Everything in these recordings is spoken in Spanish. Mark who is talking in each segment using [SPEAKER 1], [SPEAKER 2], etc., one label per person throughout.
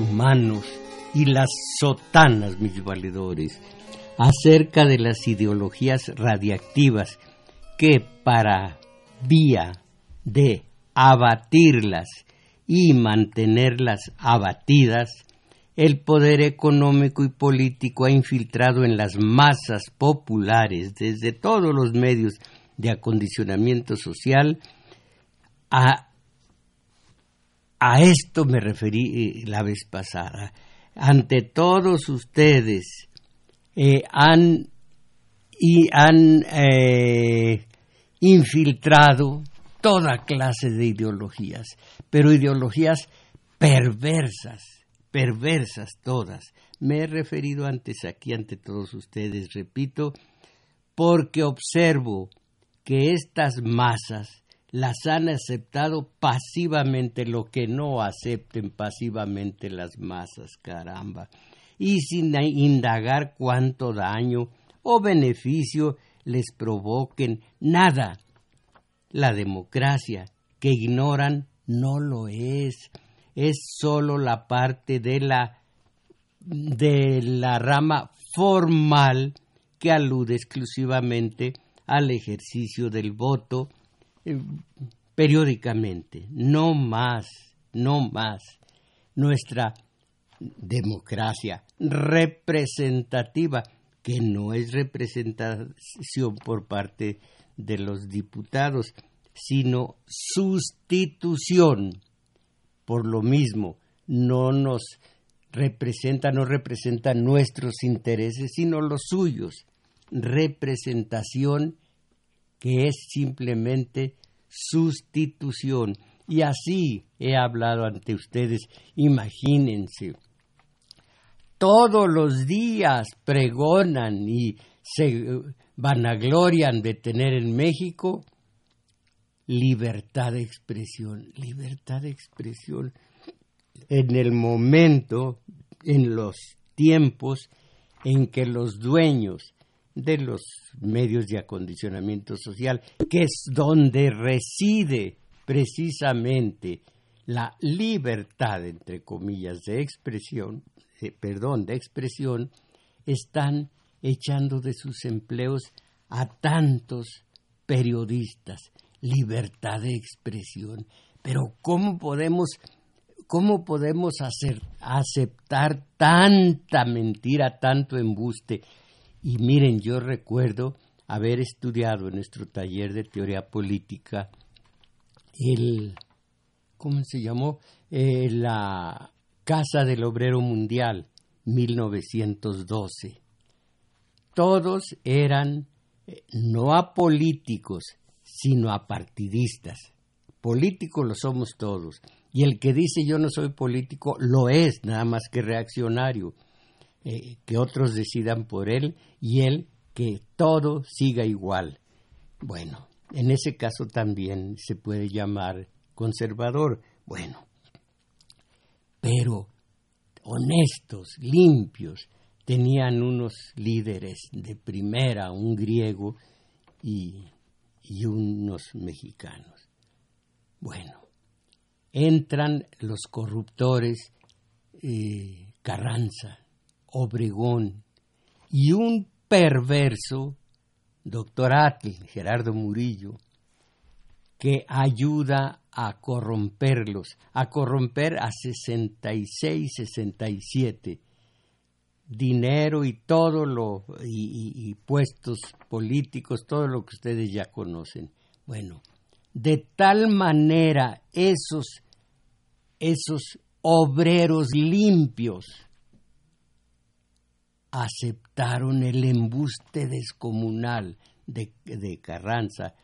[SPEAKER 1] Humanos y las sotanas, mis valedores, acerca de las ideologías radiactivas que para vía de abatirlas y mantenerlas abatidas, el poder económico y político ha infiltrado en las masas populares desde todos los medios de acondicionamiento social a a esto me referí eh, la vez pasada. Ante todos ustedes eh, han, y han eh, infiltrado toda clase de ideologías, pero ideologías perversas, perversas todas. Me he referido antes aquí ante todos ustedes, repito, porque observo que estas masas las han aceptado pasivamente lo que no acepten pasivamente las masas, caramba, y sin indagar cuánto daño o beneficio les provoquen nada. La democracia que ignoran no lo es, es sólo la parte de la de la rama formal que alude exclusivamente al ejercicio del voto periódicamente, no más, no más. Nuestra democracia representativa, que no es representación por parte de los diputados, sino sustitución. Por lo mismo, no nos representa, no representa nuestros intereses, sino los suyos. Representación que es simplemente sustitución. Y así he hablado ante ustedes. Imagínense, todos los días pregonan y se vanaglorian de tener en México libertad de expresión, libertad de expresión en el momento, en los tiempos en que los dueños de los medios de acondicionamiento social, que es donde reside precisamente la libertad, entre comillas, de expresión, eh, perdón, de expresión, están echando de sus empleos a tantos periodistas. Libertad de expresión. Pero ¿cómo podemos, cómo podemos hacer, aceptar tanta mentira, tanto embuste? Y miren, yo recuerdo haber estudiado en nuestro taller de teoría política el, ¿cómo se llamó? Eh, la Casa del Obrero Mundial, 1912. Todos eran eh, no apolíticos, sino apartidistas. Políticos lo somos todos. Y el que dice yo no soy político lo es, nada más que reaccionario. Eh, que otros decidan por él y él que todo siga igual. Bueno, en ese caso también se puede llamar conservador. Bueno, pero honestos, limpios, tenían unos líderes de primera, un griego y, unos mexicanos. Bueno, entran los corruptores eh, Carranza, Obregón y un perverso, doctor Atl, Gerardo Murillo, que ayuda a corromperlos, a corromper a 66, 67 dinero y todo lo y, y, puestos políticos, todo lo que ustedes ya conocen. Bueno, de tal manera esos esos obreros limpios aceptaron el embuste descomunal de, Carranza.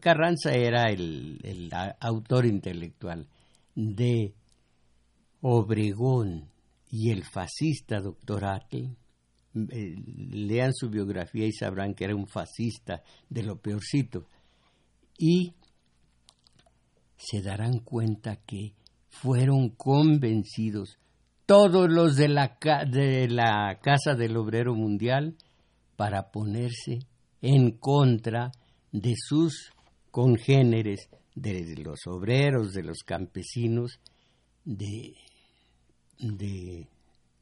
[SPEAKER 1] Carranza era el, autor intelectual de Obregón y el fascista doctor Atle. Eh, lean su biografía y sabrán que era un fascista de lo peorcito. Y se darán cuenta que fueron convencidos todos los de la, de la Casa del Obrero Mundial para ponerse en contra de sus congéneres, de los obreros, de los campesinos, de, de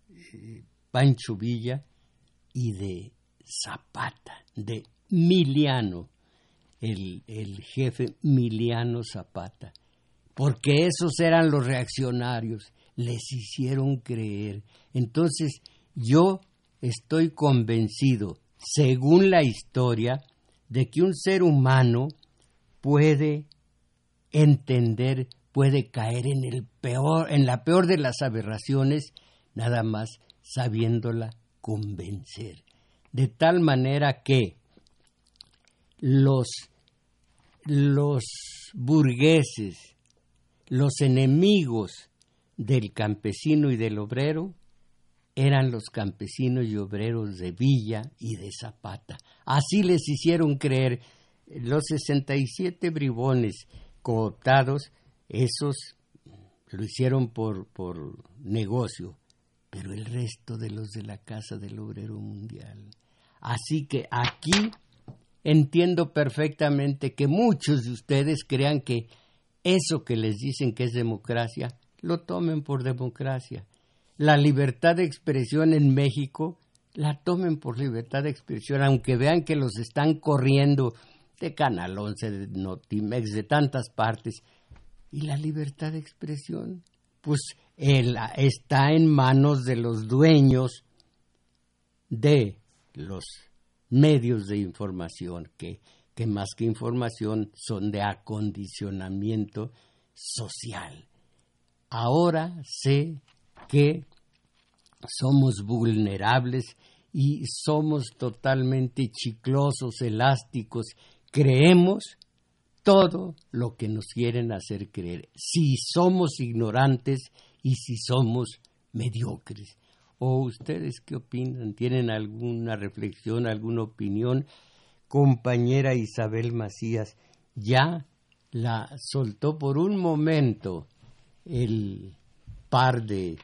[SPEAKER 1] eh, Pancho Villa y de Zapata, de Miliano, el, el jefe Miliano Zapata, porque esos eran los reaccionarios les hicieron creer. Entonces, yo estoy convencido, según la historia, de que un ser humano puede entender, puede caer en el peor, en la peor de las aberraciones, nada más sabiéndola convencer. De tal manera que los, los burgueses, los enemigos del campesino y del obrero eran los campesinos y obreros de Villa y de Zapata. Así les hicieron creer los 67 bribones cooptados, esos lo hicieron por, por negocio, pero el resto de los de la Casa del Obrero Mundial. Así que aquí entiendo perfectamente que muchos de ustedes crean que eso que les dicen que es democracia lo tomen por democracia. La libertad de expresión en México la tomen por libertad de expresión, aunque vean que los están corriendo de Canal 11, de Notimex, de tantas partes. ¿Y la libertad de expresión? Pues está en manos de los dueños de los medios de información, que, que más que información son de acondicionamiento social. Ahora sé que somos vulnerables y somos totalmente chiclosos, elásticos. Creemos todo lo que nos quieren hacer creer. Si somos ignorantes y si somos mediocres. ¿O ustedes qué opinan? ¿Tienen alguna reflexión, alguna opinión? Compañera Isabel Macías, ya la soltó por un momento el par de,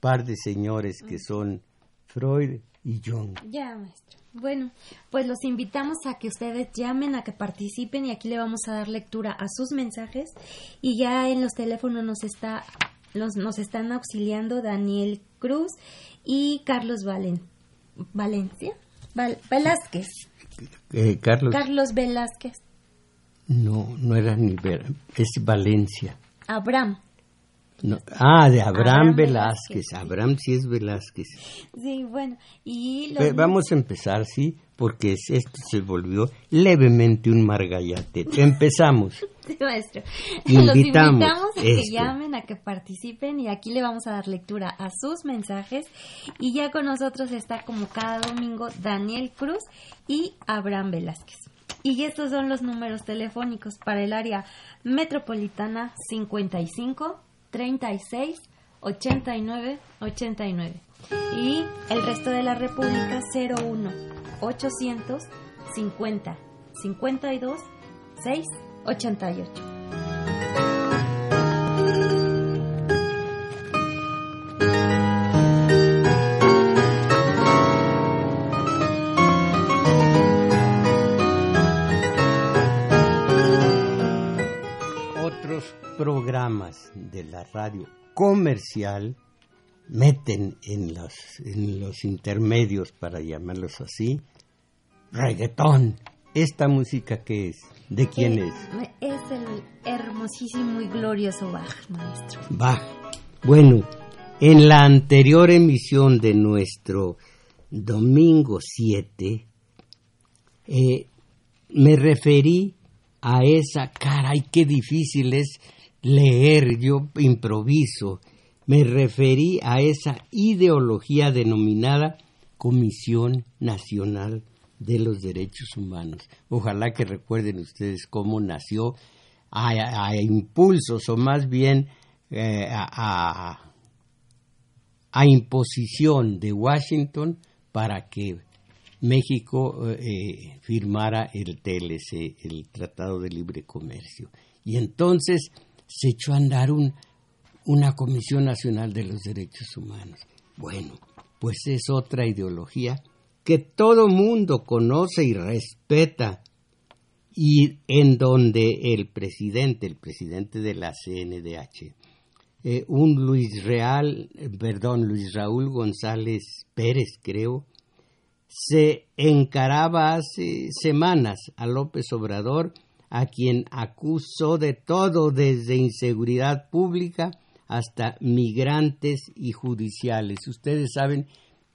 [SPEAKER 1] par de señores que son Freud y Jung.
[SPEAKER 2] Ya, maestro. Bueno, pues los invitamos a que ustedes llamen, a que participen y aquí le vamos a dar lectura a sus mensajes y ya en los teléfonos nos está nos están auxiliando Daniel Cruz y Carlos Valen, Valencia Velázquez.
[SPEAKER 1] Eh, Carlos.
[SPEAKER 2] Carlos Velázquez.
[SPEAKER 1] No, no era ni Ver, es Valencia.
[SPEAKER 2] Abraham
[SPEAKER 1] ah, de Abraham, Velázquez. Abraham sí es Velázquez.
[SPEAKER 2] Sí, bueno. Y
[SPEAKER 1] Vamos a empezar, sí, porque esto se volvió levemente un margallate. Empezamos.
[SPEAKER 2] Sí, maestro. Los invitamos a que llamen, a que participen y aquí le vamos a dar lectura a sus mensajes. Y ya con nosotros está como cada domingo Daniel Cruz y Abraham Velázquez. Y estos son los números telefónicos para el área metropolitana 55 36 89 89 y el resto de la República 01 800 50 52 6 88.
[SPEAKER 1] Programas de la radio comercial meten en los, en los intermedios, para llamarlos así, reggaetón. ¿Esta música qué es? ¿De quién
[SPEAKER 2] eh, es? Es el hermosísimo y glorioso Bach, maestro.
[SPEAKER 1] Bach. Bueno, en la anterior emisión de nuestro domingo 7, eh, me referí a esa, caray, qué difícil es leer, yo improviso, me referí a esa ideología denominada Comisión Nacional de los Derechos Humanos. Ojalá que recuerden ustedes cómo nació a, impulsos o más bien eh, a, imposición de Washington para que México eh, firmara el TLC, el Tratado de Libre Comercio. Y entonces se echó a andar un, una Comisión Nacional de los Derechos Humanos. Bueno, pues es otra ideología que todo mundo conoce y respeta y en donde el presidente, el presidente de la CNDH, eh, un Luis Real, perdón, Luis Raúl González Pérez, creo, se encaraba hace semanas a López Obrador, a quien acusó de todo desde inseguridad pública hasta migrantes y judiciales. Ustedes saben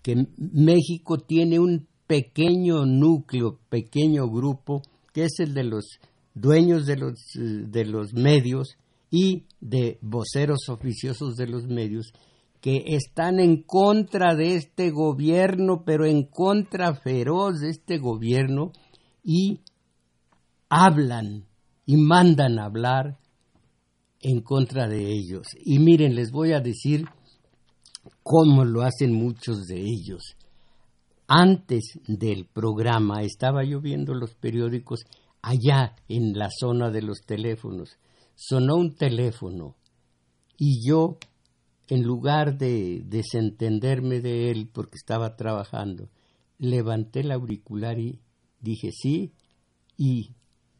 [SPEAKER 1] que México tiene un pequeño núcleo, pequeño grupo, que es el de los dueños de los, de los medios y de voceros oficiosos de los medios, que están en contra de este gobierno, pero en contra feroz de este gobierno, y hablan y mandan hablar en contra de ellos. Y miren, les voy a decir cómo lo hacen muchos de ellos. Antes del programa estaba yo viendo los periódicos allá en la zona de los teléfonos. Sonó un teléfono y yo, en lugar de desentenderme de él porque estaba trabajando, levanté el auricular y dije sí y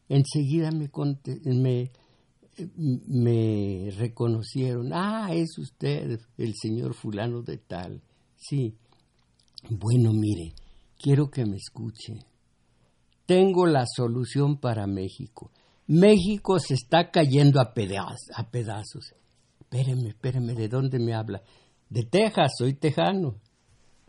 [SPEAKER 1] enseguida me, me me reconocieron, ah, es usted el señor fulano de tal. Sí. Bueno, mire, quiero que me escuche. Tengo la solución para México. México se está cayendo a, pedazos. A pedazos. Espéreme, espéreme, ¿de dónde me habla? De Texas, soy tejano.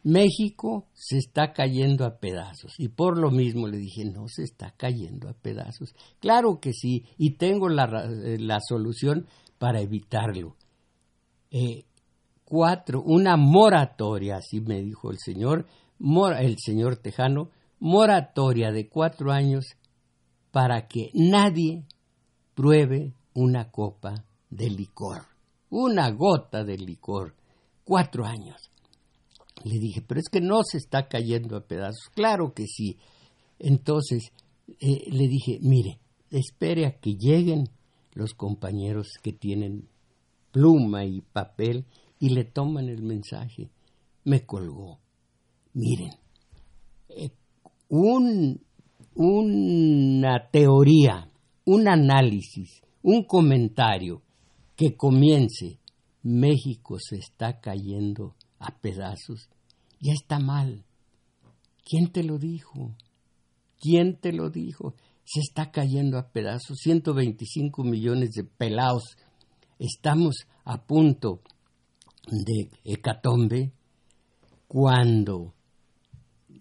[SPEAKER 1] México se está cayendo a pedazos. Y por lo mismo le dije, no se está cayendo a pedazos. Claro que sí, y tengo la, eh, solución para evitarlo. Eh, cuatro, una moratoria, así me dijo el señor, el señor Tejano, moratoria de cuatro años para que nadie pruebe una copa de licor, una gota de licor, cuatro años. Le dije, pero es que no se está cayendo a pedazos. Claro que sí. Entonces eh, le dije, mire, espere a que lleguen los compañeros que tienen pluma y papel y le toman el mensaje. Me colgó. Miren, eh, un, una teoría, un análisis, un comentario que comience, México se está cayendo a pedazos, ya está mal. ¿Quién te lo dijo? ¿Quién te lo dijo? Se está cayendo a pedazos. 125 millones de pelados. Estamos a punto de hecatombe cuando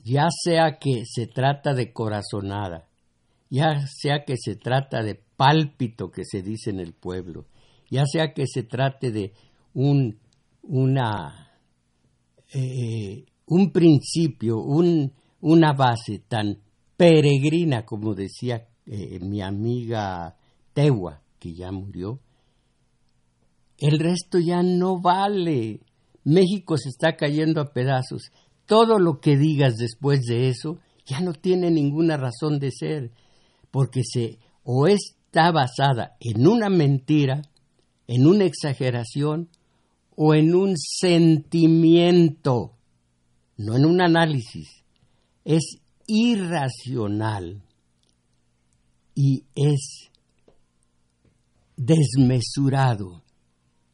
[SPEAKER 1] ya sea que se trata de corazonada, ya sea que se trata de pálpito que se dice en el pueblo, ya sea que se trate de un, una eh, un principio, una base tan peregrina como decía eh, mi amiga Tewa, que ya murió, el resto ya no vale. México se está cayendo a pedazos. Todo lo que digas después de eso ya no tiene ninguna razón de ser, porque se o está basada en una mentira, en una exageración, o en un sentimiento, no en un análisis. Es irracional y es desmesurado.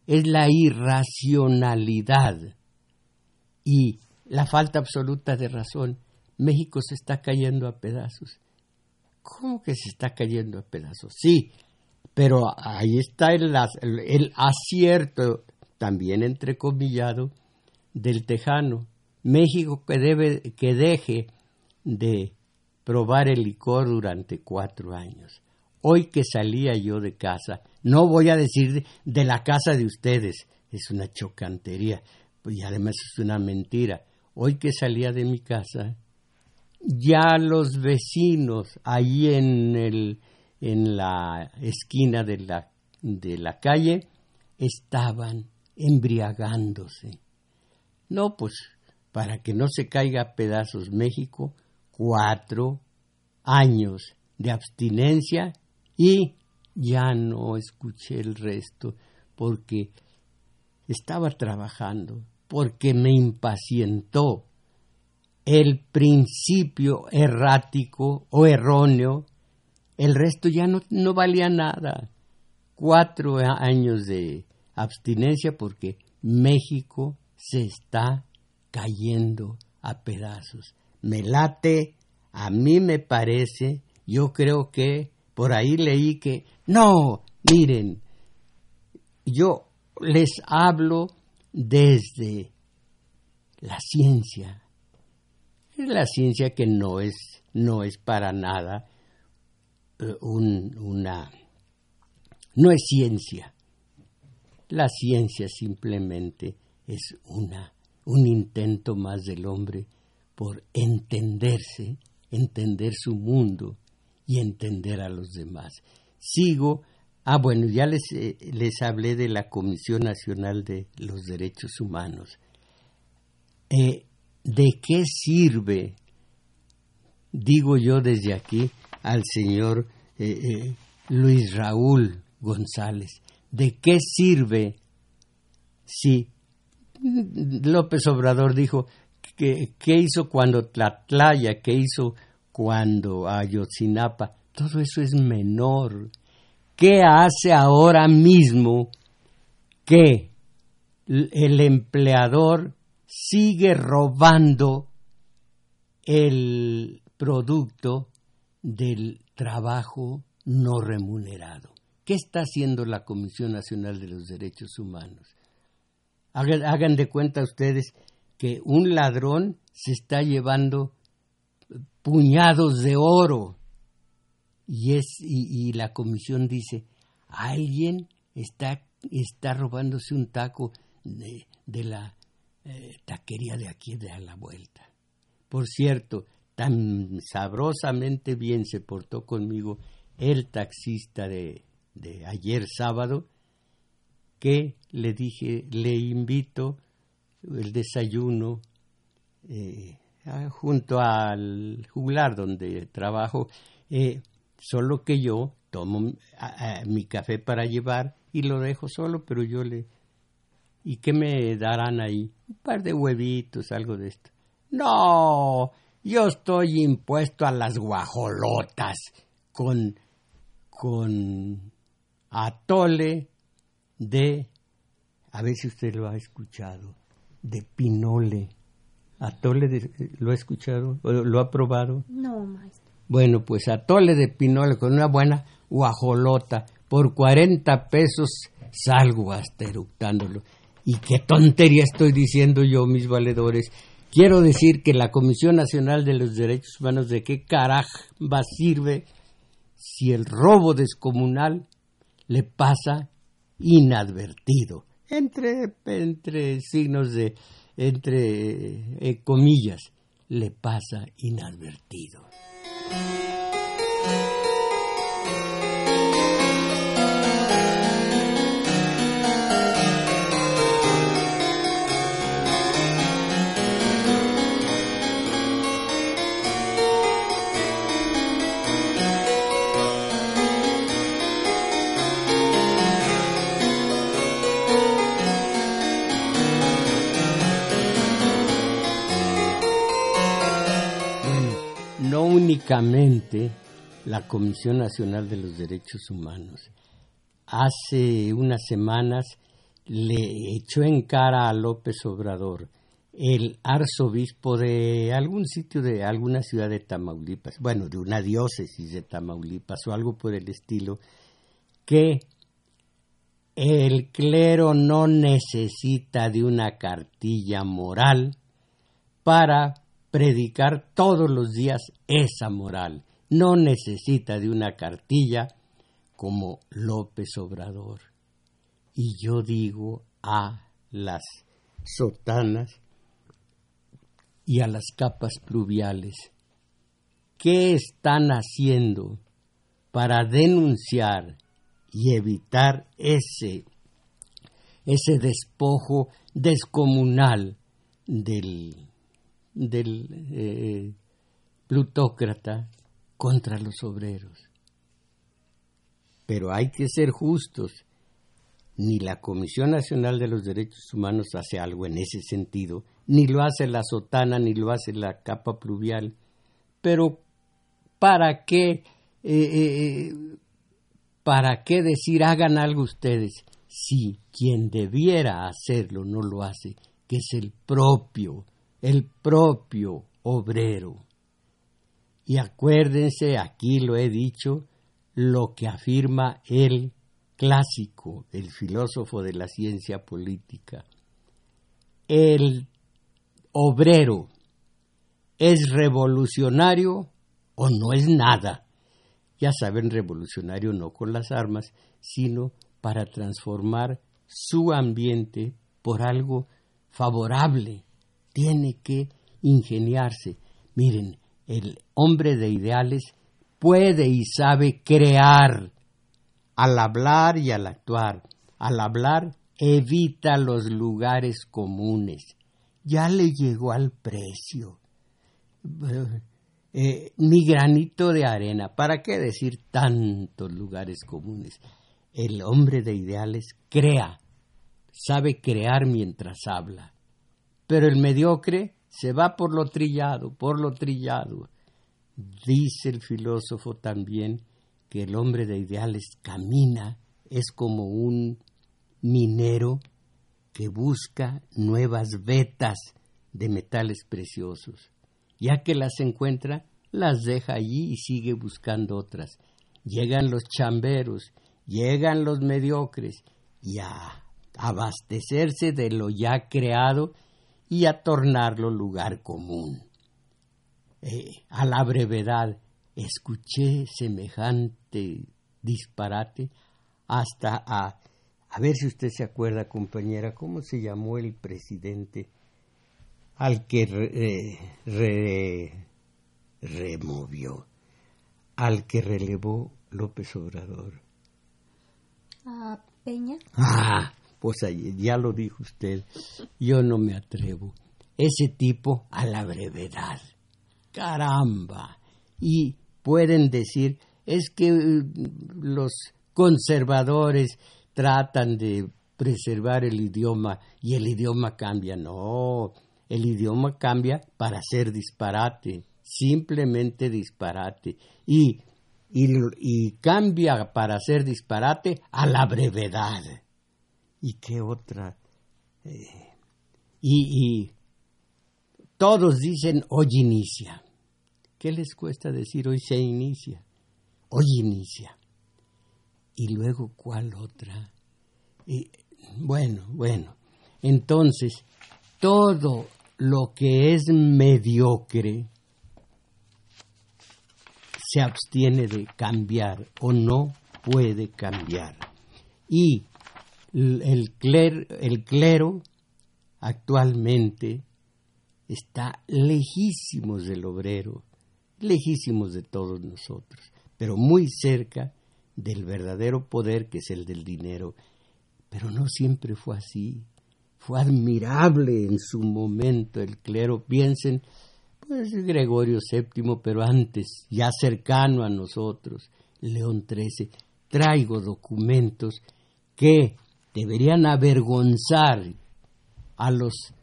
[SPEAKER 1] Es la irracionalidad y la falta absoluta de razón. México se está cayendo a pedazos. ¿Cómo que se está cayendo a pedazos? Sí, pero ahí está el, el acierto también entrecomillado, del tejano. México que, debe, que deje de probar el licor durante cuatro años. Hoy que salía yo de casa, no voy a decir de la casa de ustedes, es una chocantería y además es una mentira. Hoy que salía de mi casa, ya los vecinos ahí en, el, en la esquina de la, de la calle estaban embriagándose. No, pues para que no se caiga a pedazos México, cuatro años de abstinencia y ya no escuché el resto porque estaba trabajando, porque me impacientó el principio errático o erróneo, el resto ya no, no valía nada. Cuatro años de abstinencia porque México se está cayendo a pedazos. Me late, a mí me parece, yo creo que por ahí leí que, no, miren, yo les hablo desde la ciencia. La ciencia que no es, no es para nada eh, una... no es ciencia. La ciencia simplemente es una, un intento más del hombre por entenderse, entender su mundo y entender a los demás. Sigo Ah, bueno, ya les, eh, les hablé de la Comisión Nacional de los Derechos Humanos. Eh, ¿De qué sirve, digo yo desde aquí, al señor eh, Luis Raúl González, ¿de qué sirve si López Obrador dijo que qué hizo cuando Tlatlaya, qué hizo cuando Ayotzinapa? Todo eso es menor ¿Qué hace ahora mismo que el empleador sigue robando el producto del trabajo no remunerado? ¿Qué está haciendo la Comisión Nacional de los Derechos Humanos? Hagan, de cuenta ustedes que un ladrón se está llevando puñados de oro y, es, y, la comisión dice, alguien está, está robándose un taco de, la eh, taquería de aquí de a la vuelta. Por cierto, tan sabrosamente bien se portó conmigo el taxista de, de ayer sábado que le dije, le invito el desayuno eh, junto al juglar donde trabajo. Eh, Solo que yo tomo mi café para llevar y lo dejo solo, pero yo le... ¿Y qué me darán ahí? Un par de huevitos, algo de esto. No, yo estoy impuesto a las guajolotas con, con atole de, a ver si usted lo ha escuchado, de pinole. Atole de, ¿lo ha escuchado? ¿Lo ha probado?
[SPEAKER 2] No, maestro.
[SPEAKER 1] Bueno, pues atole de pinole con una buena guajolota. Por 40 pesos salgo hasta eructándolo. Y qué tontería estoy diciendo yo, mis valedores. Quiero decir que la Comisión Nacional de los Derechos Humanos, ¿de qué caramba sirve si el robo descomunal le pasa inadvertido? Entre, entre signos de, entre eh, comillas, le pasa inadvertido. Únicamente la Comisión Nacional de los Derechos Humanos. Hace unas semanas le echó en cara a López Obrador el arzobispo de algún sitio de alguna ciudad de Tamaulipas, bueno, de una diócesis de Tamaulipas o algo por el estilo, que el clero no necesita de una cartilla moral para predicar todos los días esa moral. No necesita de una cartilla como López Obrador. Y yo digo, a las sotanas y a las capas pluviales. ¿Qué están haciendo para denunciar y evitar ese, ese despojo descomunal del, del eh, plutócrata contra los obreros? Pero hay que ser justos ni la Comisión Nacional de los Derechos Humanos hace algo en ese sentido, ni lo hace la sotana, ni lo hace la capa pluvial. Pero ¿para qué, eh, eh, para qué decir hagan algo ustedes si quien debiera hacerlo no lo hace, que es el propio, el propio obrero? Y acuérdense, aquí lo he dicho, lo que afirma él clásico, el filósofo de la ciencia política. El obrero es revolucionario o no es nada. Ya saben, revolucionario no con las armas, sino para transformar su ambiente por algo favorable. Tiene que ingeniarse. Miren, el hombre de ideales puede y sabe crear al hablar y al actuar. Al hablar evita los lugares comunes. Ya le llegó al precio. Eh, ni granito de arena. ¿Para qué decir tantos lugares comunes? El hombre de ideales crea, sabe crear mientras habla. Pero el mediocre se va por lo trillado, por lo trillado. Dice el filósofo también que el hombre de ideales camina es como un minero que busca nuevas vetas de metales preciosos. Ya que las encuentra, las deja allí y sigue buscando otras. Llegan los chamberos, llegan los mediocres y a abastecerse de lo ya creado y a tornarlo lugar común. Eh, a la brevedad, escuché semejante disparate hasta a... A ver si usted se acuerda, compañera, ¿cómo se llamó el presidente al que removió, al que relevó López Obrador?
[SPEAKER 2] ¿A Peña?
[SPEAKER 1] Ah, pues ya lo dijo usted, yo no me atrevo. Ese tipo a la brevedad. Caramba. Y pueden decir es que eh, los conservadores tratan de preservar el idioma y el idioma cambia. No, el idioma cambia para ser disparate, simplemente disparate. Y, y, cambia para ser disparate a la brevedad. ¿Y qué otra? Eh, y, y todos dicen hoy inicia. ¿Qué les cuesta decir hoy se inicia? Hoy inicia. Y luego, ¿cuál otra? Y, bueno, bueno. Entonces, todo lo que es mediocre se abstiene de cambiar o no puede cambiar. Y el, el clero actualmente está lejísimos del obrero lejísimos de todos nosotros, pero muy cerca del verdadero poder que es el del dinero. Pero no siempre fue así. Fue admirable en su momento el clero. Piensen, pues Gregorio VII, pero antes, ya cercano a nosotros, León XIII. Traigo documentos que deberían avergonzar a los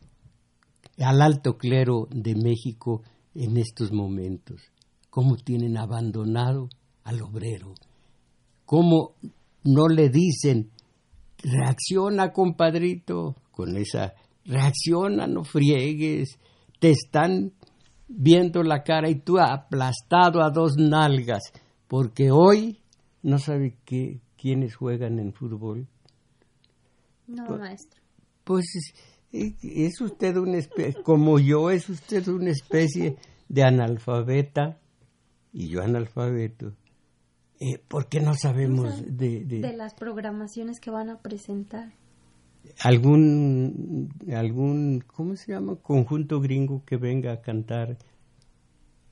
[SPEAKER 1] al alto clero de México en estos momentos, cómo tienen abandonado al obrero, cómo no le dicen, reacciona compadrito, con esa, reacciona, no friegues, te están viendo la cara y tú aplastado a dos nalgas, porque hoy no sabe qué, quiénes juegan en fútbol.
[SPEAKER 2] No, pues, maestro.
[SPEAKER 1] Pues es usted una especie, como yo, es usted una especie de analfabeta y yo analfabeto. Eh, ¿Por qué no sabemos de,
[SPEAKER 2] de... las programaciones que van a presentar?
[SPEAKER 1] algún, algún, ¿cómo se llama? Conjunto gringo que venga a cantar.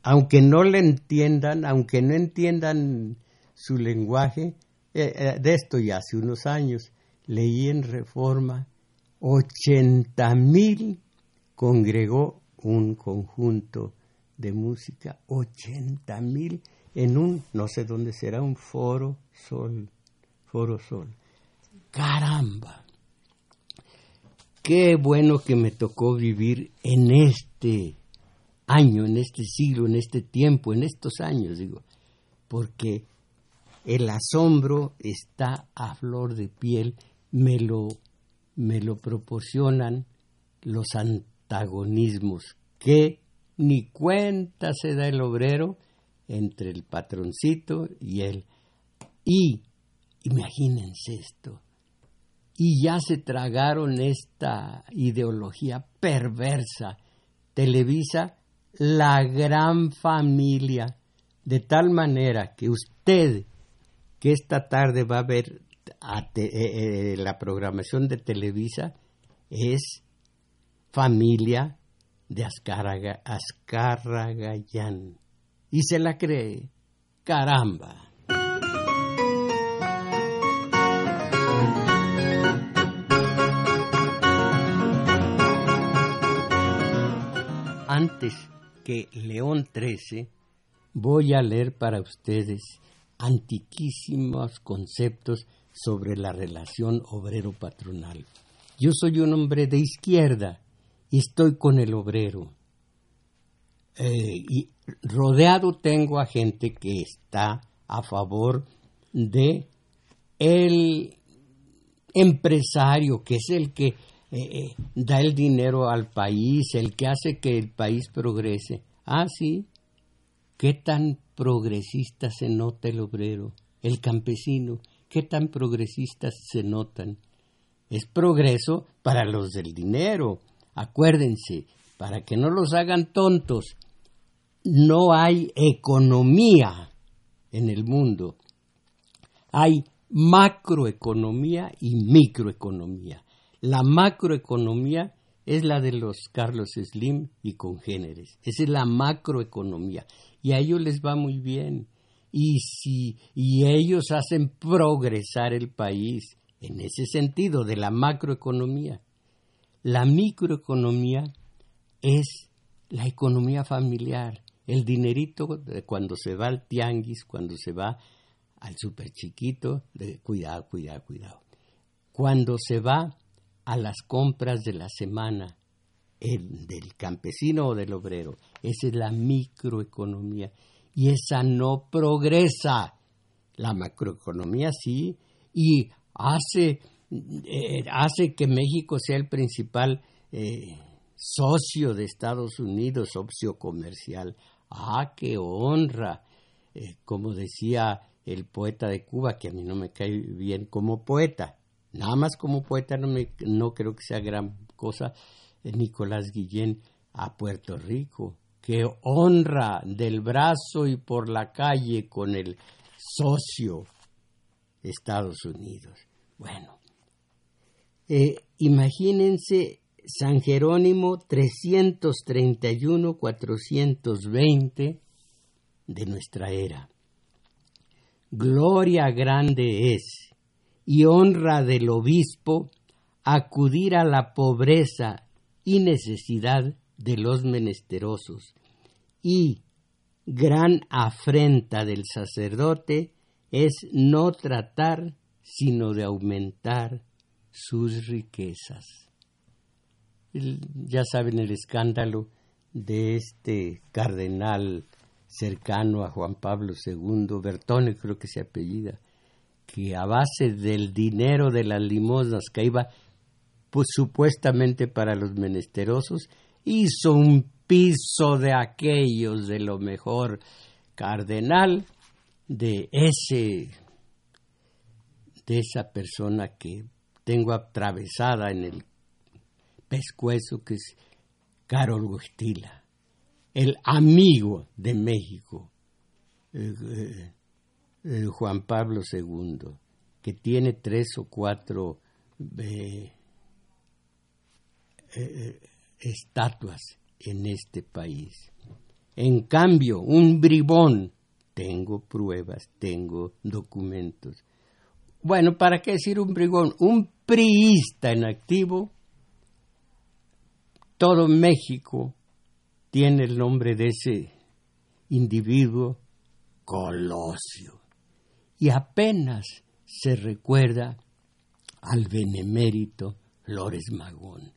[SPEAKER 1] Aunque no le entiendan, aunque no entiendan su lenguaje, eh, eh, de esto ya hace unos años, leí en Reforma, 80 mil congregó un conjunto de música, 80 mil en un, no sé dónde será, un foro sol, foro sol. Caramba, qué bueno que me tocó vivir en este año, en este siglo, en este tiempo, en estos años, digo, porque el asombro está a flor de piel, me lo, me lo proporcionan los antagonismos que ni cuenta se da el obrero entre el patroncito y él. Y, imagínense esto, y ya se tragaron esta ideología perversa. Televisa, la gran familia, de tal manera que usted, que esta tarde va a ver eh, eh, la programación de Televisa, es familia de Azcarragayán. Y se la cree. Caramba. Antes que León XIII, voy a leer para ustedes antiquísimos conceptos sobre la relación obrero-patronal. Yo soy un hombre de izquierda y estoy con el obrero. Eh, y rodeado tengo a gente que está a favor de el empresario, que es el que eh, eh, da el dinero al país, el que hace que el país progrese. Ah, sí, ¿qué tan progresista se nota el obrero, el campesino? ¿Qué tan progresistas se notan? Es progreso para los del dinero, Acuérdense, para que no los hagan tontos, no hay economía en el mundo. Hay macroeconomía y microeconomía. La macroeconomía es la de los Carlos Slim y congéneres. Esa es la macroeconomía. Y a ellos les va muy bien. Y, si, y ellos hacen progresar el país en ese sentido de la macroeconomía. La microeconomía es la economía familiar, el dinerito cuando se va al tianguis, cuando se va al super chiquito, de cuidado, cuidado, cuidado. Cuando se va a las compras de la semana, el, del campesino o del obrero, esa es la microeconomía y esa no progresa. La macroeconomía sí, y hace eh, hace que México sea el principal eh, socio de Estados Unidos, socio comercial. ¡Ah, qué honra! Eh, como decía el poeta de Cuba, que a mí no me cae bien como poeta, nada más como poeta no, me, no creo que sea gran cosa, Nicolás Guillén a Puerto Rico. ¡Qué honra del brazo y por la calle con el socio Estados Unidos! Bueno, eh, imagínense San Jerónimo 331-420 de nuestra era. Gloria grande es y honra del obispo acudir a la pobreza y necesidad de los menesterosos y gran afrenta del sacerdote es no tratar sino de aumentar sus riquezas. ya saben el escándalo de este cardenal cercano a Juan Pablo II, Bertone creo que se apellida, que a base del dinero de las limosnas que iba pues, supuestamente para los menesterosos, hizo un piso de aquellos de lo mejor cardenal de ese de esa persona que tengo atravesada en el pescuezo, que es Carol Gostila, el amigo de México, eh, eh, eh, Juan Pablo II, que tiene tres o cuatro eh, estatuas en este país. En cambio, un bribón, tengo pruebas, tengo documentos. Bueno, ¿para qué decir un bribón? Un priista en activo, todo México tiene el nombre de ese individuo, Colosio. Y apenas se recuerda al benemérito Flores Magón.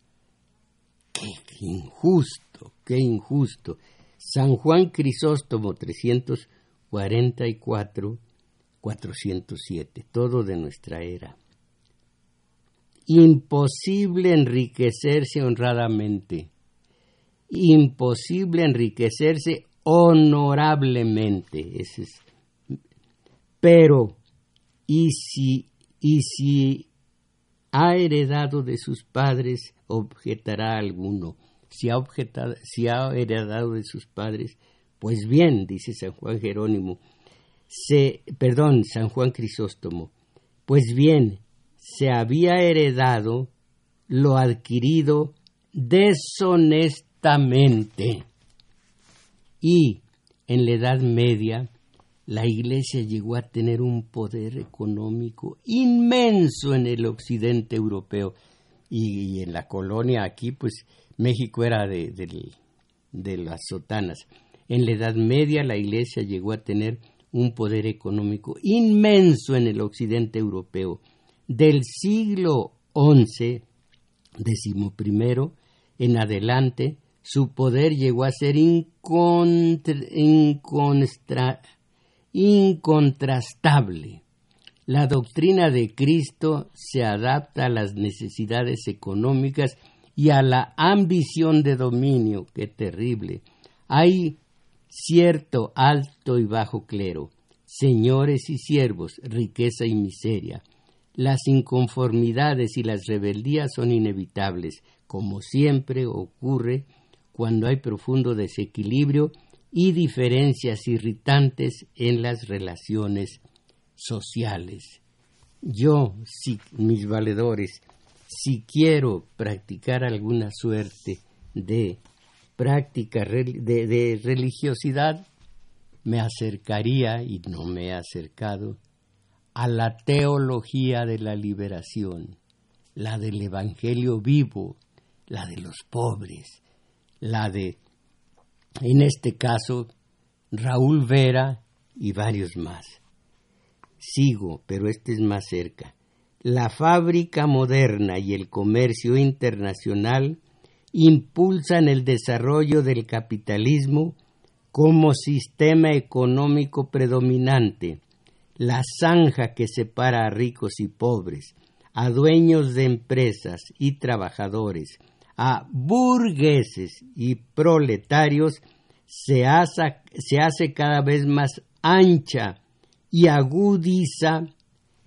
[SPEAKER 1] Qué injusto, qué injusto. San Juan Crisóstomo 344 407, todo de nuestra era. Imposible enriquecerse honradamente. Imposible enriquecerse honorablemente. Ese es. Pero, ¿y si, y si ha heredado de sus padres, objetará alguno. Si ha, objetado, si ha heredado de sus padres, pues bien, dice San Juan Jerónimo, se, perdón, San Juan Crisóstomo, pues bien, se había heredado lo adquirido deshonestamente. Y en la Edad Media, la Iglesia llegó a tener un poder económico inmenso en el occidente europeo. Y, en la colonia aquí, pues México era de, las sotanas. En la Edad Media la Iglesia llegó a tener un poder económico inmenso en el occidente europeo. Del siglo XI, decimoprimero, en adelante, su poder llegó a ser incontrastable. La doctrina de Cristo se adapta a las necesidades económicas y a la ambición de dominio. Qué terrible. Hay cierto alto y bajo clero, señores y siervos, riqueza y miseria. Las inconformidades y las rebeldías son inevitables, como siempre ocurre cuando hay profundo desequilibrio y diferencias irritantes en las relaciones sociales. Yo, mis valedores, si quiero practicar alguna suerte de práctica de religiosidad, me acercaría, y no me he acercado, a la teología de la liberación, la del Evangelio vivo, la de los pobres, la de en este caso Raúl Vera y varios más. Sigo, pero este es más cerca. La fábrica moderna y el comercio internacional impulsan el desarrollo del capitalismo como sistema económico predominante, la zanja que separa a ricos y pobres, a dueños de empresas y trabajadores, a burgueses y proletarios se hace, se hace cada vez más ancha y agudiza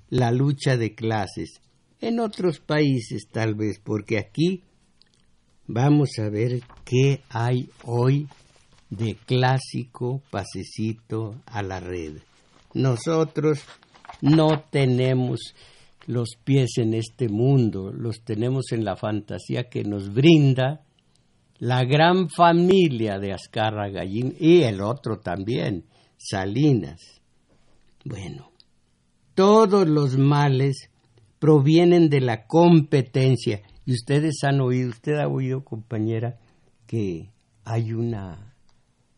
[SPEAKER 1] la lucha de clases. En otros países tal vez, porque aquí vamos a ver qué hay hoy de clásico pasecito a la red. Nosotros no tenemos los pies en este mundo, los tenemos en la fantasía que nos brinda la gran familia de Azcarra Gallín y el otro también, Salinas. Bueno, todos los males provienen de la competencia. Y ustedes han oído, usted ha oído, compañera, que hay una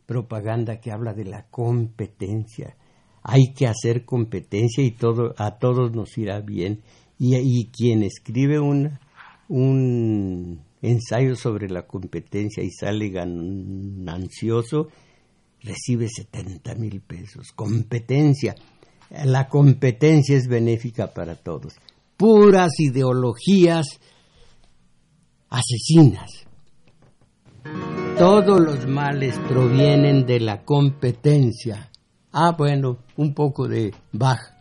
[SPEAKER 1] propaganda que habla de la competencia hay que hacer competencia y todo, a todos nos irá bien. Y, quien escribe un, un ensayo sobre la competencia y sale ganancioso, recibe 70 mil pesos. Competencia. La competencia es benéfica para todos. Puras ideologías asesinas. Todos los males provienen de la competencia. Ah, bueno, un poco de Bach.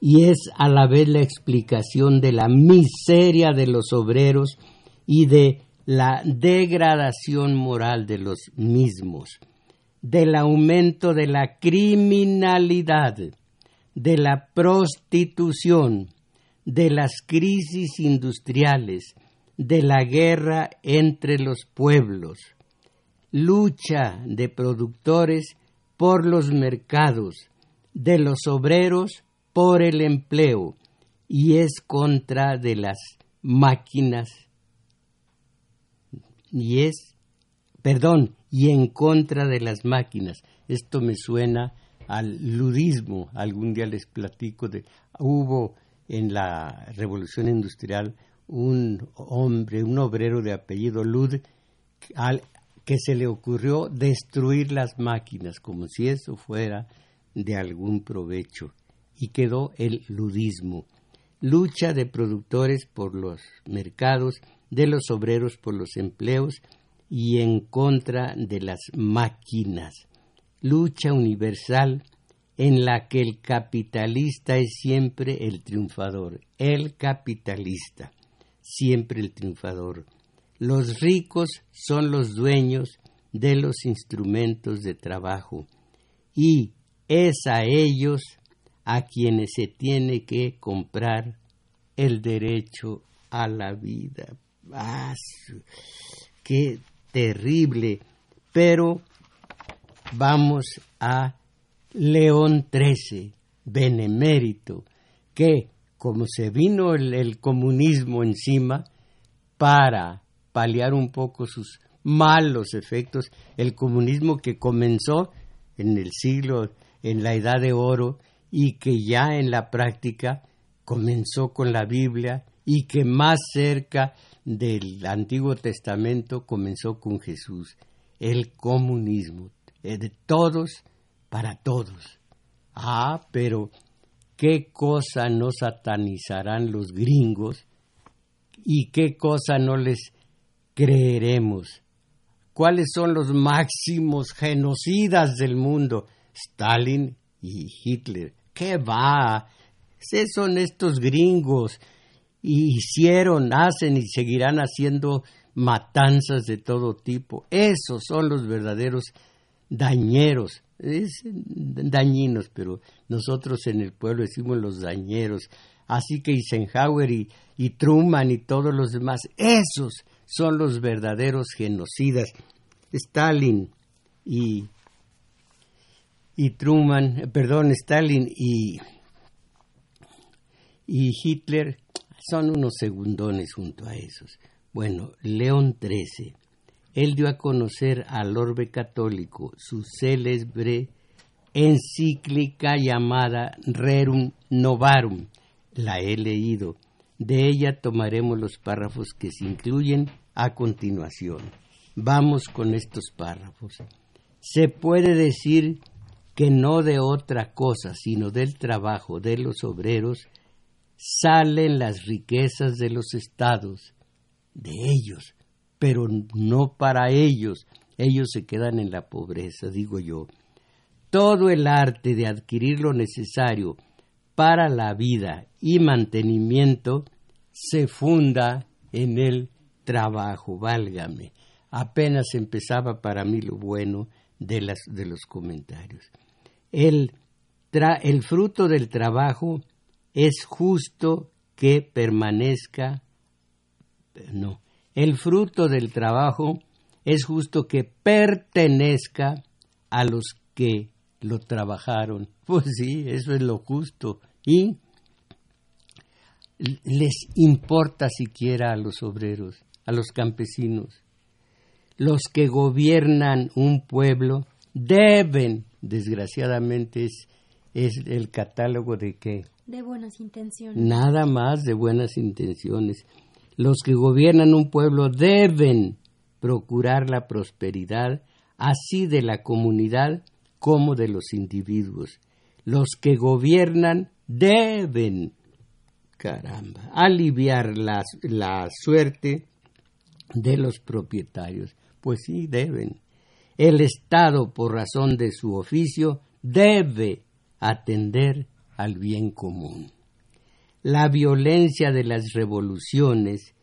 [SPEAKER 1] Y es a la vez la explicación de la miseria de los obreros y de la degradación moral de los mismos, del aumento de la criminalidad, de la prostitución, de las crisis industriales, de la guerra entre los pueblos, lucha de productores por los mercados, de los obreros por el empleo, y es contra de las máquinas, y es, perdón, y en contra de las máquinas. Esto me suena al ludismo. Algún día les platico de, hubo en la revolución industrial un hombre, un obrero de apellido Lud, al, que se le ocurrió destruir las máquinas como si eso fuera de algún provecho y quedó el ludismo. Lucha de productores por los mercados, de los obreros por los empleos y en contra de las máquinas. Lucha universal en la que el capitalista es siempre el triunfador, el capitalista, siempre el triunfador. Los ricos son los dueños de los instrumentos de trabajo y es a ellos a quienes se tiene que comprar el derecho a la vida. ¡Ah, ¡Qué terrible! Pero vamos a León XIII, benemérito, que como se vino el, comunismo encima para paliar un poco sus malos efectos, el comunismo que comenzó en el siglo, en la edad de oro, y que ya en la práctica comenzó con la Biblia y que más cerca del Antiguo Testamento comenzó con Jesús, el comunismo, eh, de todos para todos. Ah, pero qué cosa no satanizarán los gringos y qué cosa no les creeremos. ¿Cuáles son los máximos genocidas del mundo? Stalin y Hitler. ¿Qué va? ¿Qué son estos gringos? hicieron, hacen y seguirán haciendo matanzas de todo tipo. Esos son los verdaderos dañeros es dañinos, pero nosotros en el pueblo decimos los dañeros. Así que Eisenhower y, y Truman y todos los demás, esos son los verdaderos genocidas. Stalin y, y Truman, perdón, Stalin y, y Hitler son unos segundones junto a esos. Bueno, León XIII él dio a conocer al orbe católico su célebre encíclica llamada Rerum Novarum. La he leído. De ella tomaremos los párrafos que se incluyen a continuación. Vamos con estos párrafos. Se puede decir que no de otra cosa, sino del trabajo de los obreros, salen las riquezas de los estados, de ellos, pero no para ellos. Ellos se quedan en la pobreza, digo yo. Todo el arte de adquirir lo necesario para la vida y mantenimiento se funda en el trabajo, válgame. Apenas empezaba para mí lo bueno de, las, de los comentarios. El, el fruto del trabajo es justo que permanezca, no, el fruto del trabajo es justo que pertenezca a los que lo trabajaron. Pues sí, eso es lo justo. Y les importa siquiera a los obreros, a los campesinos. Los que gobiernan un pueblo deben, desgraciadamente, es, es el catálogo de qué?
[SPEAKER 2] De buenas intenciones.
[SPEAKER 1] Nada más de buenas intenciones. Los que gobiernan un pueblo deben procurar la prosperidad así de la comunidad como de los individuos. Los que gobiernan deben, caramba, aliviar la, la suerte de los propietarios. Pues sí, deben. El Estado, por razón de su oficio, debe atender al bien común. La violencia de las revoluciones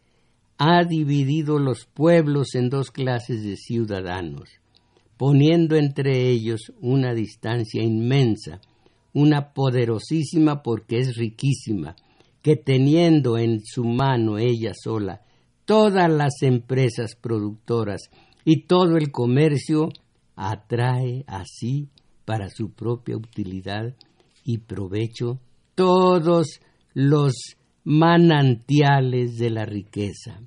[SPEAKER 1] ha dividido los pueblos en dos clases de ciudadanos, poniendo entre ellos una distancia inmensa, una poderosísima porque es riquísima, que teniendo en su mano ella sola todas las empresas productoras y todo el comercio, atrae así para su propia utilidad y provecho todos los manantiales de la riqueza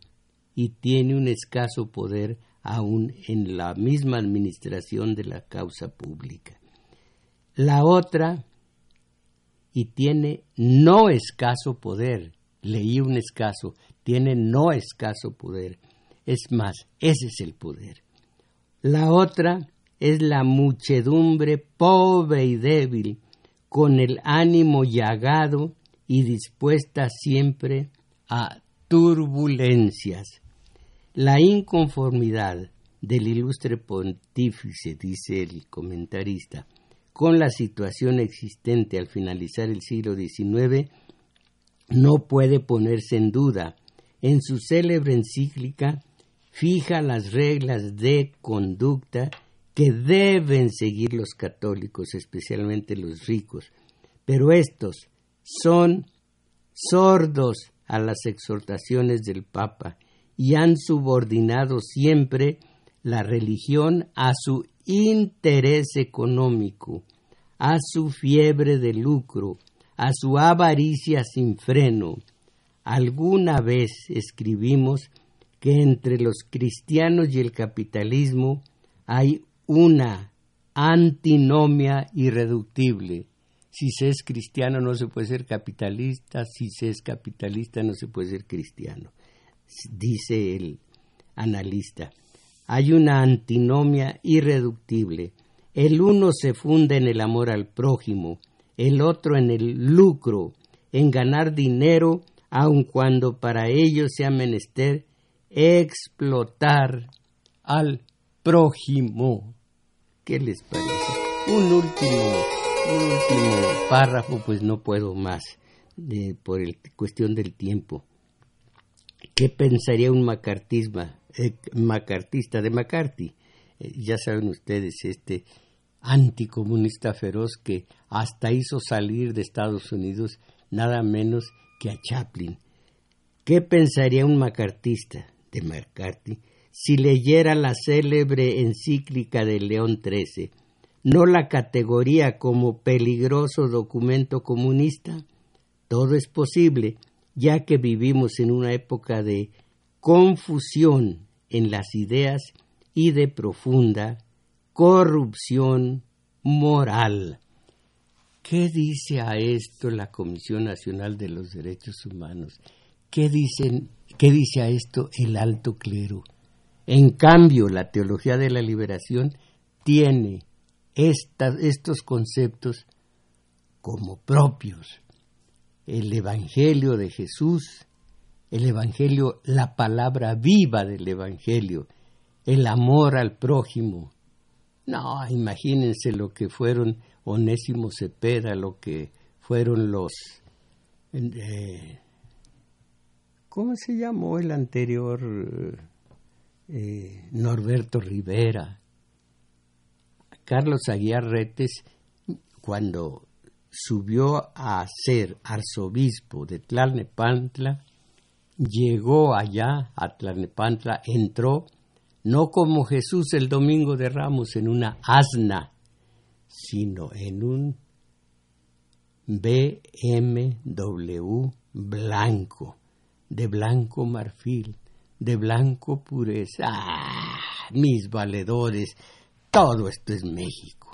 [SPEAKER 1] y tiene un escaso poder aún en la misma administración de la causa pública. La otra, y tiene no escaso poder, leí un escaso, tiene no escaso poder, es más, ese es el poder. La otra es la muchedumbre pobre y débil, con el ánimo llagado y dispuesta siempre a turbulencias. La inconformidad del ilustre pontífice, dice el comentarista, con la situación existente al finalizar el siglo XIX, no puede ponerse en duda. En su célebre encíclica fija las reglas de conducta que deben seguir los católicos, especialmente los ricos, pero estos son sordos a las exhortaciones del Papa y han subordinado siempre la religión a su interés económico, a su fiebre de lucro, a su avaricia sin freno. Alguna vez escribimos que entre los cristianos y el capitalismo hay una antinomia irreductible. Si se es cristiano no se puede ser capitalista, si se es capitalista no se puede ser cristiano, dice el analista. Hay una antinomia irreductible. El uno se funda en el amor al prójimo, el otro en el lucro, en ganar dinero, aun cuando para ello sea menester explotar al prójimo. ¿Qué les parece? Un último, un último párrafo, pues no puedo más por el, cuestión del tiempo. ¿Qué pensaría un macartisma, eh, macartista de McCarthy? Eh, ya saben ustedes, este anticomunista feroz que hasta hizo salir de Estados Unidos nada menos que a Chaplin. ¿Qué pensaría un macartista de McCarthy si leyera la célebre encíclica de León XIII, no la categoría como peligroso documento comunista? Todo es posible, ya que vivimos en una época de confusión en las ideas y de profunda corrupción moral. ¿Qué dice a esto la Comisión Nacional de los Derechos Humanos? ¿Qué, dicen, qué dice a esto el alto clero? En cambio, la teología de la liberación tiene estos conceptos como propios. El Evangelio de Jesús, el Evangelio, la palabra viva del Evangelio, el amor al prójimo. No, imagínense lo que fueron Onésimo Cepeda, lo que fueron los... Eh, ¿Cómo se llamó el anterior? Eh, Norberto Rivera, Carlos Aguiar Retes, cuando subió a ser arzobispo de Tlalnepantla, llegó allá a Tlalnepantla, entró, no como Jesús el domingo de Ramos en una asna, sino en un BMW blanco, de blanco marfil, de blanco pureza. ¡Ah! Mis valedores, todo esto es México.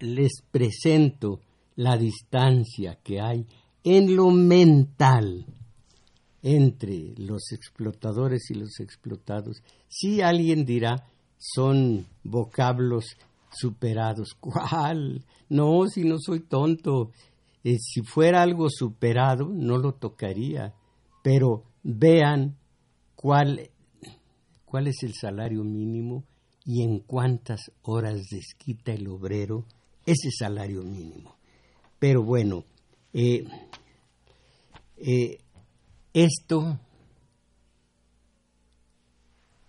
[SPEAKER 1] Les presento la distancia que hay en lo mental entre los explotadores y los explotados, si alguien dirá son vocablos superados. ¿Cuál? No, si no soy tonto. Eh, si fuera algo superado, no lo tocaría. Pero vean cuál, cuál es el salario mínimo y en cuántas horas desquita el obrero ese salario mínimo. Pero bueno, eh, eh, esto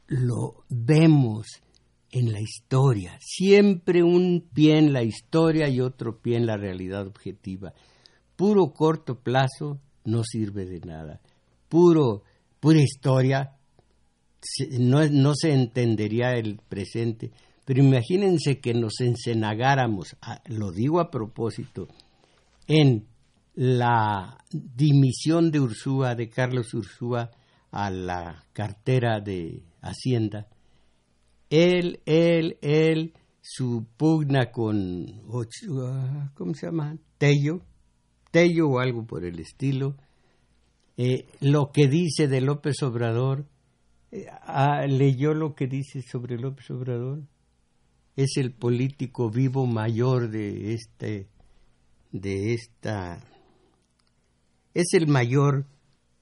[SPEAKER 1] lo vemos en la historia, siempre un pie en la historia y otro pie en la realidad objetiva. Puro corto plazo no sirve de nada. Puro, pura historia no, no se entendería el presente. Pero imagínense que nos encenagáramos, lo digo a propósito, en la dimisión de Ursúa, de Carlos Ursúa, a la cartera de Hacienda. Él, él, él, su pugna con, ¿cómo se llama? Tello, Tello o algo por el estilo. Eh, lo que dice de López Obrador, ah, leyó lo que dice sobre López Obrador. Es el político vivo mayor de este, de esta es el mayor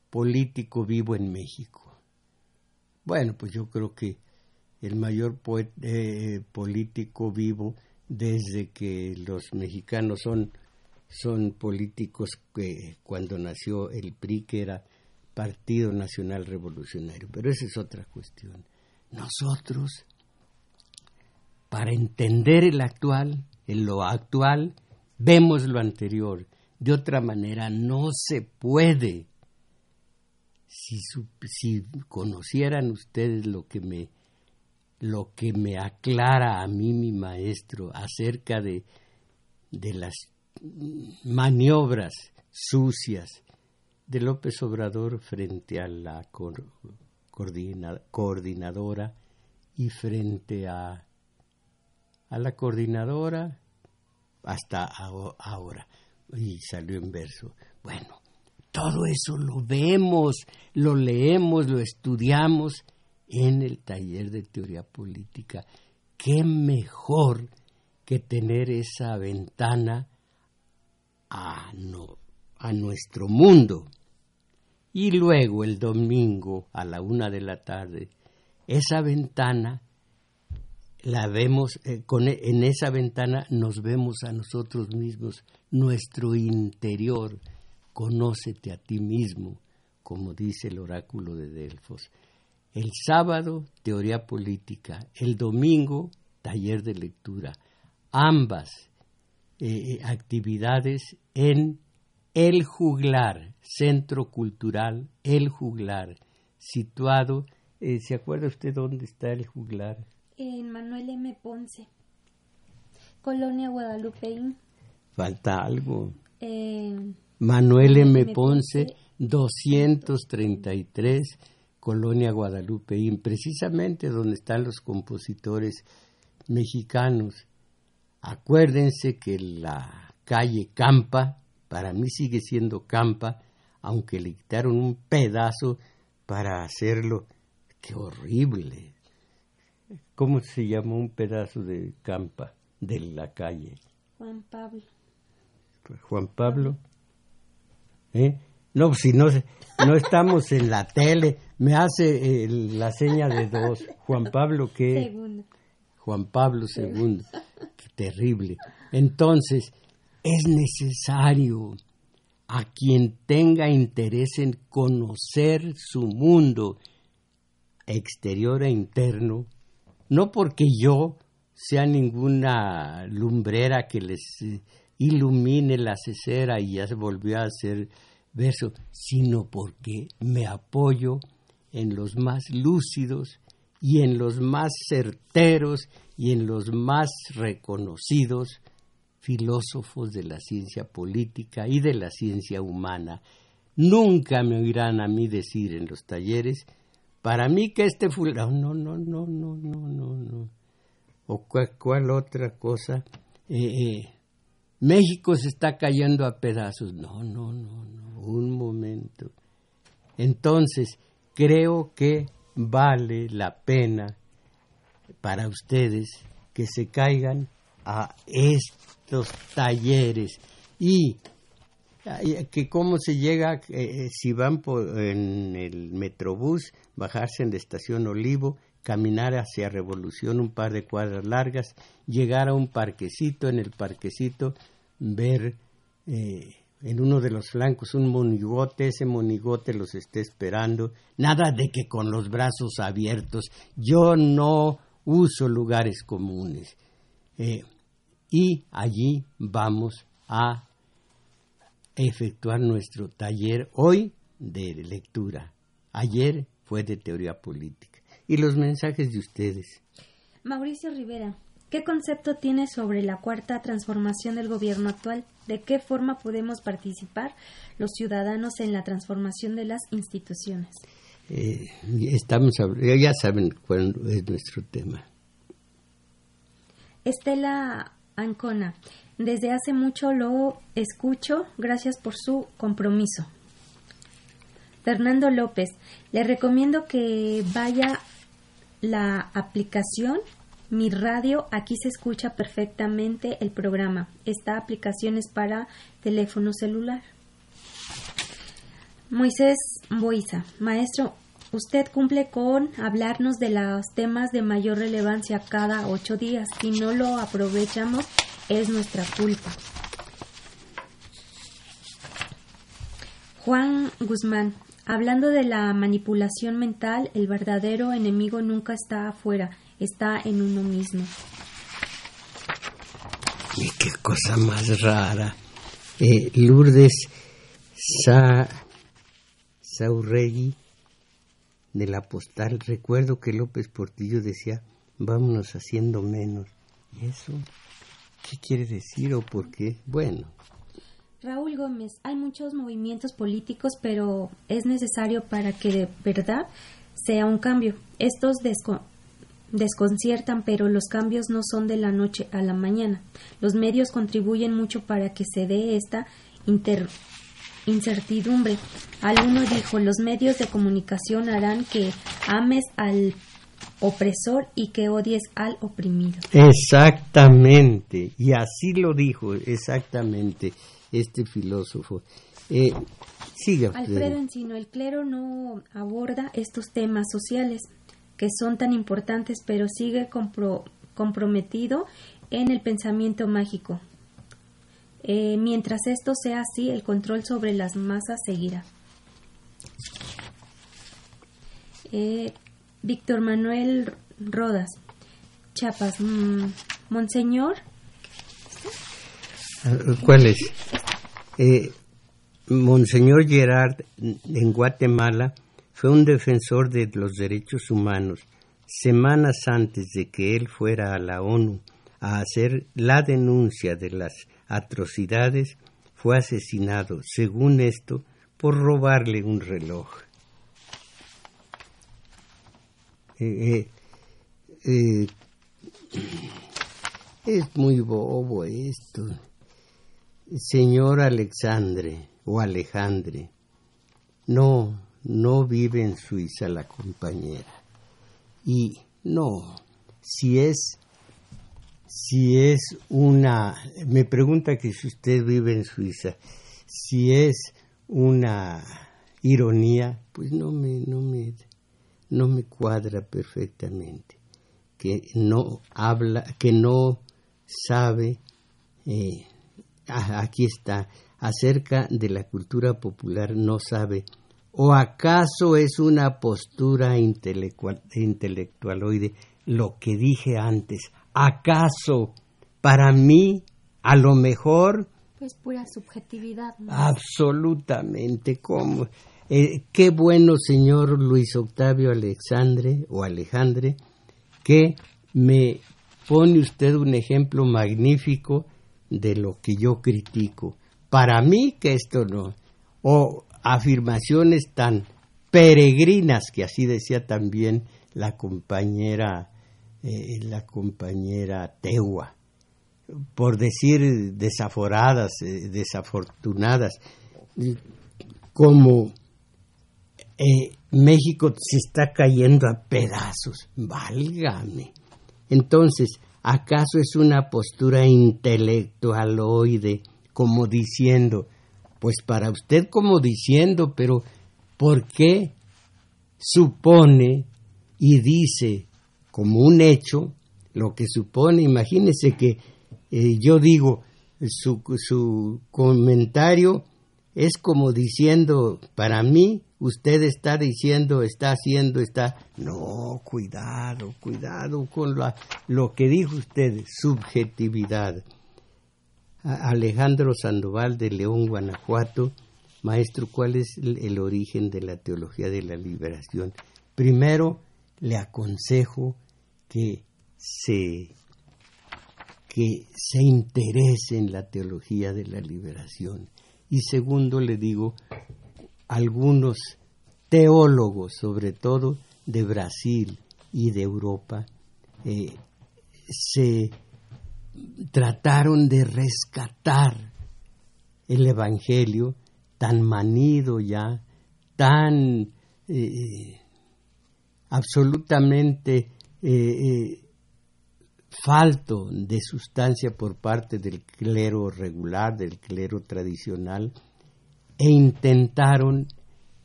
[SPEAKER 1] político vivo en México. Bueno, pues yo creo que el mayor eh, político vivo desde que los mexicanos son, son políticos que cuando nació el PRI, que era Partido Nacional Revolucionario. Pero esa es otra cuestión. Nosotros, para entender el actual, en lo actual, vemos lo anterior de otra manera no se puede. Si, conocieran ustedes lo que me lo que me aclara a mí mi maestro acerca de, de las maniobras sucias de López Obrador frente a la coordinadora y frente a, a la coordinadora hasta ahora y salió en verso. Bueno, todo eso lo vemos, lo leemos, lo estudiamos en el taller de teoría política. ¿Qué mejor que tener esa ventana a, a nuestro mundo? Y luego el domingo a la una de la tarde, esa ventana la vemos, eh, e, en esa ventana nos vemos a nosotros mismos, nuestro interior, conócete a ti mismo, como dice el oráculo de Delfos. El sábado, teoría política, el domingo, taller de lectura. Ambas eh, eh, actividades en El Juglar, Centro Cultural El Juglar, situado, ¿se acuerda usted dónde está El Juglar?
[SPEAKER 2] en Manuel M. Ponce, Colonia Guadalupeín.
[SPEAKER 1] Falta algo. Eh, Manuel M. Ponce, 233, Colonia Guadalupeín, precisamente donde están los compositores mexicanos. Acuérdense que la calle Campa, para mí sigue siendo Campa, aunque le quitaron un pedazo para hacerlo. Qué horrible. ¿Cómo se llama un pedazo de campa de la calle?
[SPEAKER 2] Juan Pablo.
[SPEAKER 1] Juan Pablo. ¿Eh? No, si no, no estamos en la tele, me hace la seña de dos. Juan Pablo, ¿qué?
[SPEAKER 2] Segundo.
[SPEAKER 1] Juan Pablo II. Qué terrible. Entonces, es necesario a quien tenga interés en conocer su mundo exterior e interno, no porque yo sea ninguna lumbrera que les ilumine la cesera y ya se volvió a hacer verso, sino porque me apoyo en los más lúcidos y en los más certeros y en los más reconocidos filósofos de la ciencia política y de la ciencia humana. Nunca me oirán a mí decir en los talleres para mí que este fulano, no, no, no, no, no, no, no. o cuál, otra cosa. Eh, México se está cayendo a pedazos. No, no, no, no, un momento. Entonces, creo que vale la pena para ustedes que se caigan a estos talleres. Y que cómo se llega, eh, si van por, en el metrobús, bajarse en la estación Olivo, caminar hacia Revolución un par de cuadras largas, llegar a un parquecito, en el parquecito ver eh, en uno de los flancos un monigote, ese monigote los está esperando, nada de que con los brazos abiertos, yo no uso lugares comunes. Eh, y allí vamos a efectuar nuestro taller hoy de lectura. Ayer fue de teoría política. Y los mensajes de ustedes.
[SPEAKER 2] Mauricio Rivera, ¿qué concepto tiene sobre la cuarta transformación del gobierno actual? ¿De qué forma podemos participar los ciudadanos en la transformación de las instituciones?
[SPEAKER 1] Eh, estamos, ya saben cuál es nuestro tema.
[SPEAKER 2] Estela Ancona, desde hace mucho lo escucho, gracias por su compromiso. Fernando López, le recomiendo que vaya la aplicación Mi Radio, aquí se escucha perfectamente el programa. Esta aplicación es para teléfono celular. Moisés Boiza, maestro, usted cumple con hablarnos de los temas de mayor relevancia cada ocho días. Si no lo aprovechamos, es nuestra culpa. Juan Guzmán, hablando de la manipulación mental, el verdadero enemigo nunca está afuera, está en uno mismo.
[SPEAKER 1] Y qué cosa más rara. Eh, Lourdes de la postal, recuerdo que López Portillo decía, vámonos haciendo menos. ¿Y eso? ¿Qué quiere decir o por qué? Bueno.
[SPEAKER 2] Raúl Gómez, hay muchos movimientos políticos, pero es necesario para que de verdad sea un cambio. Estos desconciertan, pero los cambios no son de la noche a la mañana. Los medios contribuyen mucho para que se dé esta incertidumbre. Alguno dijo, los medios de comunicación harán que ames al opresor y que odies al oprimido.
[SPEAKER 1] Exactamente, y así lo dijo exactamente este filósofo. Eh, siga.
[SPEAKER 2] Alfredo Encino, el clero no aborda estos temas sociales que son tan importantes, pero sigue comprometido en el pensamiento mágico. Eh, mientras esto sea así, el control sobre las masas seguirá. Eh, Víctor Manuel Rodas, Chiapas. Mm, Monseñor.
[SPEAKER 1] ¿Cuál es? Eh, Monseñor Gerard en Guatemala fue un defensor de los derechos humanos. Semanas antes de que él fuera a la ONU a hacer la denuncia de las atrocidades, fue asesinado, según esto, por robarle un reloj. Eh, eh, es muy bobo esto. Señor Alexandre o Alejandre, no, no vive en Suiza la compañera. Y no, si es, si es una, me pregunta que si usted vive en Suiza, si es una ironía, pues no me, no me, no me cuadra perfectamente, que no habla, que no sabe, eh, aquí está, acerca de la cultura popular no sabe, o acaso es una postura intelectual, intelectualoide, lo que dije antes, acaso para mí, a lo mejor...
[SPEAKER 2] Pues pura subjetividad.
[SPEAKER 1] Absolutamente, ¿cómo? Eh, qué bueno, señor Luis Octavio Alexandre o Alejandre, que me pone usted un ejemplo magnífico de lo que yo critico. Para mí que esto no, o afirmaciones tan peregrinas, que así decía también la compañera eh, la compañera Tewa, por decir desaforadas, eh, desafortunadas, como eh, México se está cayendo a pedazos, válgame. Entonces, ¿acaso es una postura intelectualoide, como diciendo, pues para usted como diciendo, pero ¿por qué supone y dice como un hecho lo que supone? Imagínese que eh, yo digo, su, su comentario es como diciendo, para mí, usted está diciendo, está haciendo, está... No, cuidado, cuidado con lo que dijo usted, subjetividad. Alejandro Sandoval de León, Guanajuato, maestro, ¿cuál es el origen de la teología de la liberación? Primero, le aconsejo que se que se interese en la teología de la liberación. Y segundo, le digo, algunos teólogos, sobre todo de Brasil y de Europa, eh, se trataron de rescatar el Evangelio tan manido ya, tan eh, absolutamente eh, falto de sustancia por parte del clero regular, del clero tradicional, e intentaron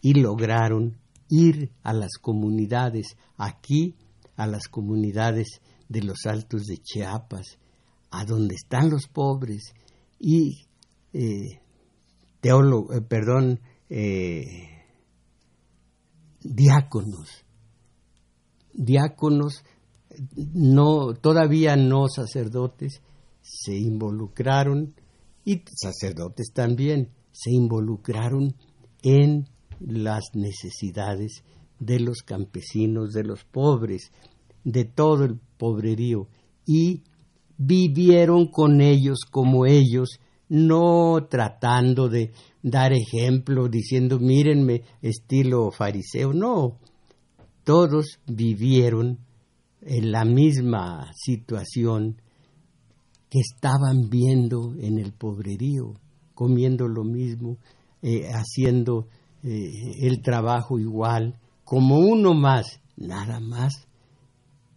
[SPEAKER 1] y lograron ir a las comunidades, aquí a las comunidades de los altos de Chiapas, a donde están los pobres, y eh, eh, perdón, eh, diáconos, diáconos no, todavía no sacerdotes se involucraron y sacerdotes también se involucraron en las necesidades de los campesinos, de los pobres, de todo el pobrerío y vivieron con ellos como ellos, no tratando de dar ejemplo, diciendo mírenme estilo fariseo, no, todos vivieron en la misma situación que estaban viendo en el pobrerío, comiendo lo mismo, eh, haciendo eh, el trabajo igual, como uno más, nada más,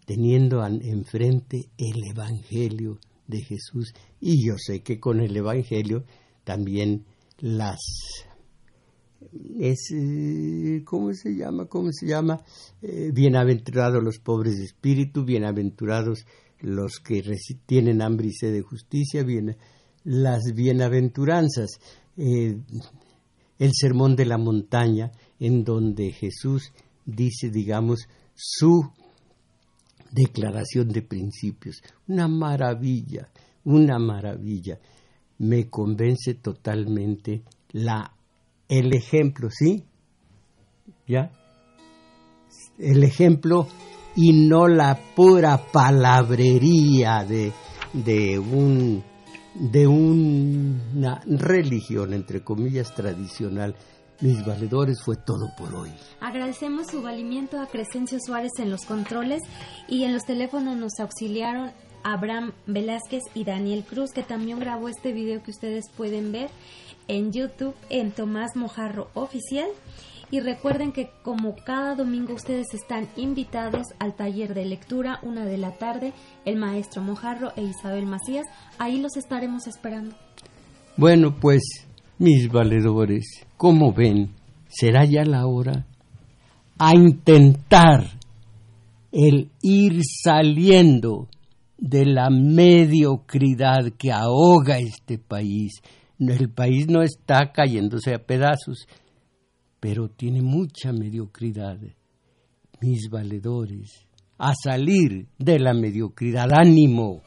[SPEAKER 1] teniendo enfrente el Evangelio de Jesús. Y yo sé que con el Evangelio también las es, eh, ¿cómo se llama? ¿Cómo se llama? Eh, bienaventurados los pobres de espíritu, bienaventurados los que tienen hambre y sed de justicia, bien, las bienaventuranzas, eh, el sermón de la montaña, en donde Jesús dice, digamos, su declaración de principios. Una maravilla, una maravilla. Me convence totalmente la el ejemplo, ¿sí? ¿Ya? El ejemplo y no la pura palabrería de, de un de una religión, entre comillas, tradicional. Mis valedores fue todo por hoy.
[SPEAKER 2] Agradecemos su valimiento a Crescencio Suárez en los controles y en los teléfonos nos auxiliaron Abraham Velázquez y Daniel Cruz, que también grabó este video que ustedes pueden ver en YouTube en Tomás Mojarro Oficial. Y recuerden que como cada domingo ustedes están invitados al taller de lectura, una de la tarde, el maestro Mojarro e Isabel Macías. Ahí los estaremos esperando.
[SPEAKER 1] Bueno, pues mis valedores, como ven, será ya la hora a intentar el ir saliendo de la mediocridad que ahoga este país el país no está cayéndose a pedazos, pero tiene mucha mediocridad. Mis valedores, a salir de la mediocridad, ánimo.